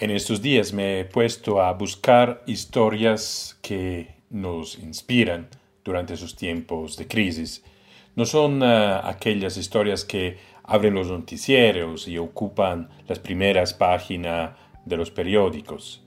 En estos días me he puesto a buscar historias que nos inspiran durante esos tiempos de crisis. No son uh, aquellas historias que abren los noticieros y ocupan las primeras páginas de los periódicos.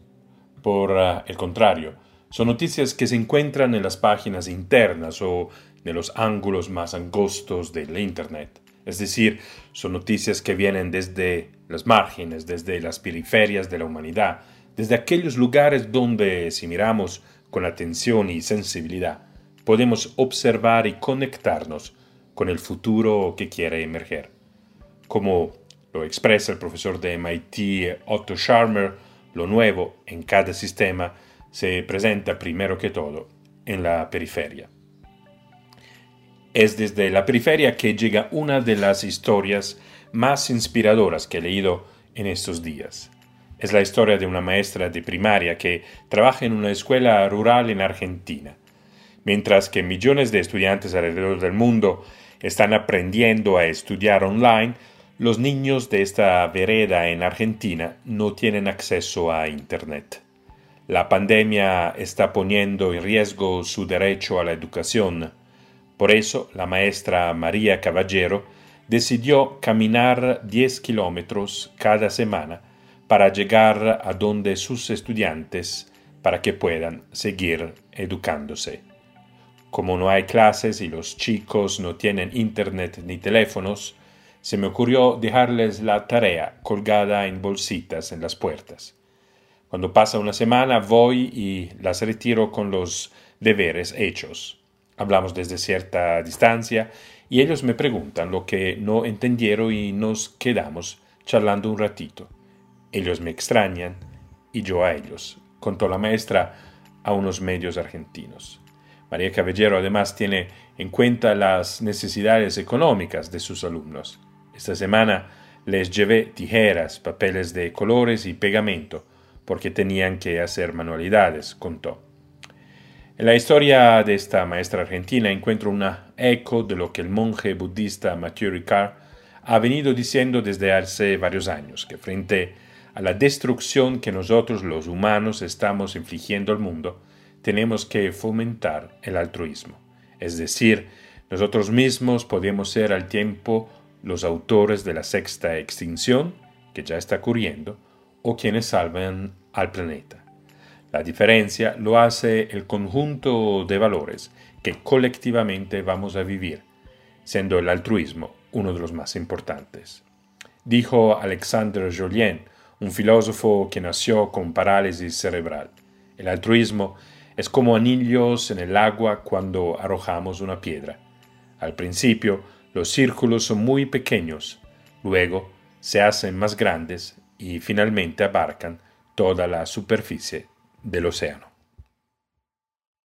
Por uh, el contrario, son noticias que se encuentran en las páginas internas o de los ángulos más angostos del Internet. Es decir, son noticias que vienen desde las márgenes, desde las periferias de la humanidad, desde aquellos lugares donde, si miramos con atención y sensibilidad, podemos observar y conectarnos con el futuro que quiere emerger. Como lo expresa el profesor de MIT Otto Scharmer, lo nuevo en cada sistema se presenta primero que todo en la periferia. Es desde la periferia que llega una de las historias más inspiradoras que he leído en estos días. Es la historia de una maestra de primaria que trabaja en una escuela rural en Argentina. Mientras que millones de estudiantes alrededor del mundo están aprendiendo a estudiar online, los niños de esta vereda en Argentina no tienen acceso a Internet. La pandemia está poniendo en riesgo su derecho a la educación por eso la maestra María Caballero decidió caminar 10 kilómetros cada semana para llegar a donde sus estudiantes para que puedan seguir educándose. Como no hay clases y los chicos no tienen internet ni teléfonos, se me ocurrió dejarles la tarea colgada en bolsitas en las puertas. Cuando pasa una semana voy y las retiro con los deberes hechos. Hablamos desde cierta distancia y ellos me preguntan lo que no entendieron y nos quedamos charlando un ratito. Ellos me extrañan y yo a ellos, contó la maestra a unos medios argentinos. María Caballero además tiene en cuenta las necesidades económicas de sus alumnos. Esta semana les llevé tijeras, papeles de colores y pegamento, porque tenían que hacer manualidades, contó. En la historia de esta maestra argentina encuentro una eco de lo que el monje budista Mathieu Ricard ha venido diciendo desde hace varios años, que frente a la destrucción que nosotros los humanos estamos infligiendo al mundo, tenemos que fomentar el altruismo. Es decir, nosotros mismos podemos ser al tiempo los autores de la sexta extinción, que ya está ocurriendo, o quienes salven al planeta. La diferencia lo hace el conjunto de valores que colectivamente vamos a vivir, siendo el altruismo uno de los más importantes. Dijo Alexandre Jolien, un filósofo que nació con parálisis cerebral. El altruismo es como anillos en el agua cuando arrojamos una piedra. Al principio, los círculos son muy pequeños, luego se hacen más grandes y finalmente abarcan toda la superficie del océano.